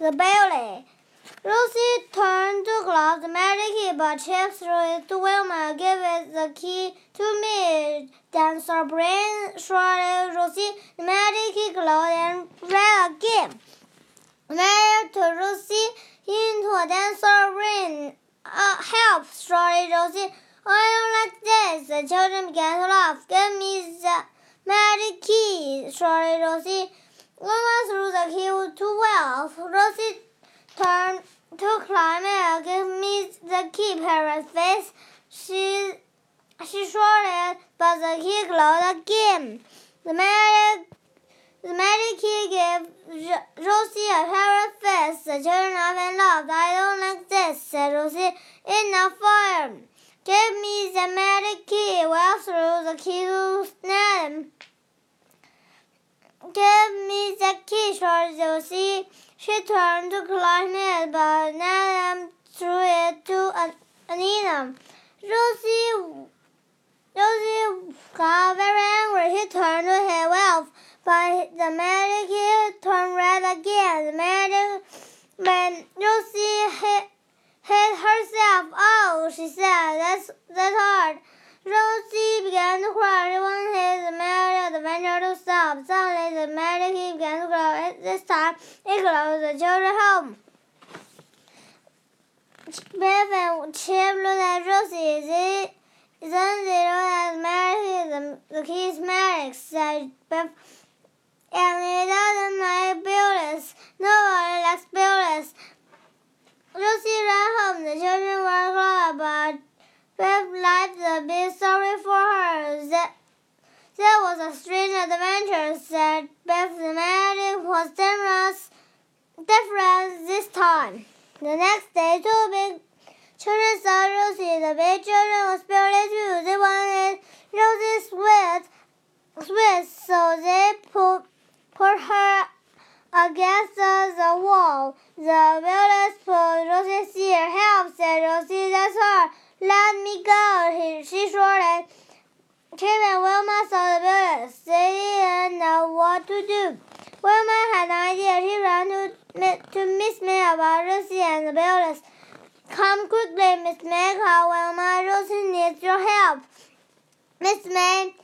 the building. Rosie turned to close the magic key, but Chip threw it to Wilma. Give it the key to me. Then Sabrina shouted Rosie the magic key closed and read again. Mary to Rosie into a dance ring. Uh, help, shouted Rosie. I don't like this. The children began to laugh. Give me the magic key, shouted Rosie. Wilma threw the key to Wells. Rosie turned to climb Give me the key, parrot's face. She she shouted, but the key closed again. The magic the magic key gave Rosie a parrot face. The children often laughed. I don't like this, said Rosie. It's not fire. Give me the magic key. Well, threw the key to. Give me the key, shouted Rosie. She turned to climb it, but Ned threw it to Anina. Rosie, Rosie got very angry. He turned to his wife, but the magic key turned red again. The magic, when Rosie hit, hit herself. Oh, she said, that's, that's hard. Rosie began to cry. She wanted the magic adventure to stop. Suddenly, the magic key began to glow. This time, it glowed the children home. Biff and Chip looked at Rosie. They, then they looked at Mary. The, the key's magic, said Biff. And it doesn't like buildings. Nobody likes buildings. Rosie ran home. The children were glad, but Biff liked a bit sorry for her. That, that was a strange adventure, Biff. The magic was different, this time. The next day, two big children saw Rosie. The big children were spirited too. They wanted Rosie sweet, sweet, so they put, put her against the, the wall. The village put Rosie's ear. Help, said Rosie. That's her. Let me go, he, she shouted. And Wilma saw the. They didn't know what to do. Wilma had an idea. She ran to, to Miss May about Rosie and the builders. Come quickly, Miss May, called Wilma. Rosie needs your help. Miss May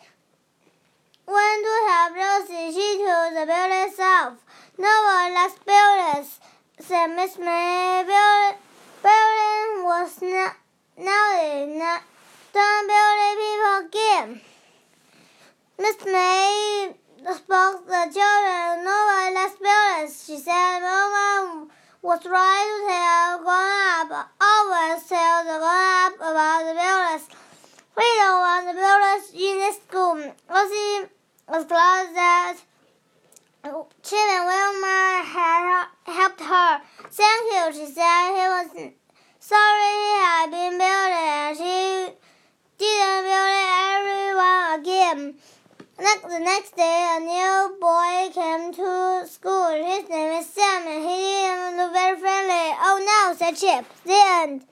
went to help Rosie. She took the builders off. No one likes builders, said Miss May. Build, building was not, naughty. Not, don't build people again. Miss May spoke the children. No one builders, she said. Mama was right to tell grown up. Always tell the grown up about the builders. We don't want the builders in this school. Rosie was glad that Chip and Wilma had helped her. Thank you, she said. He was sorry he had been building she the next day, a new boy came to school. His name is Sam, and he look very friendly. Oh no, said Chip. The end.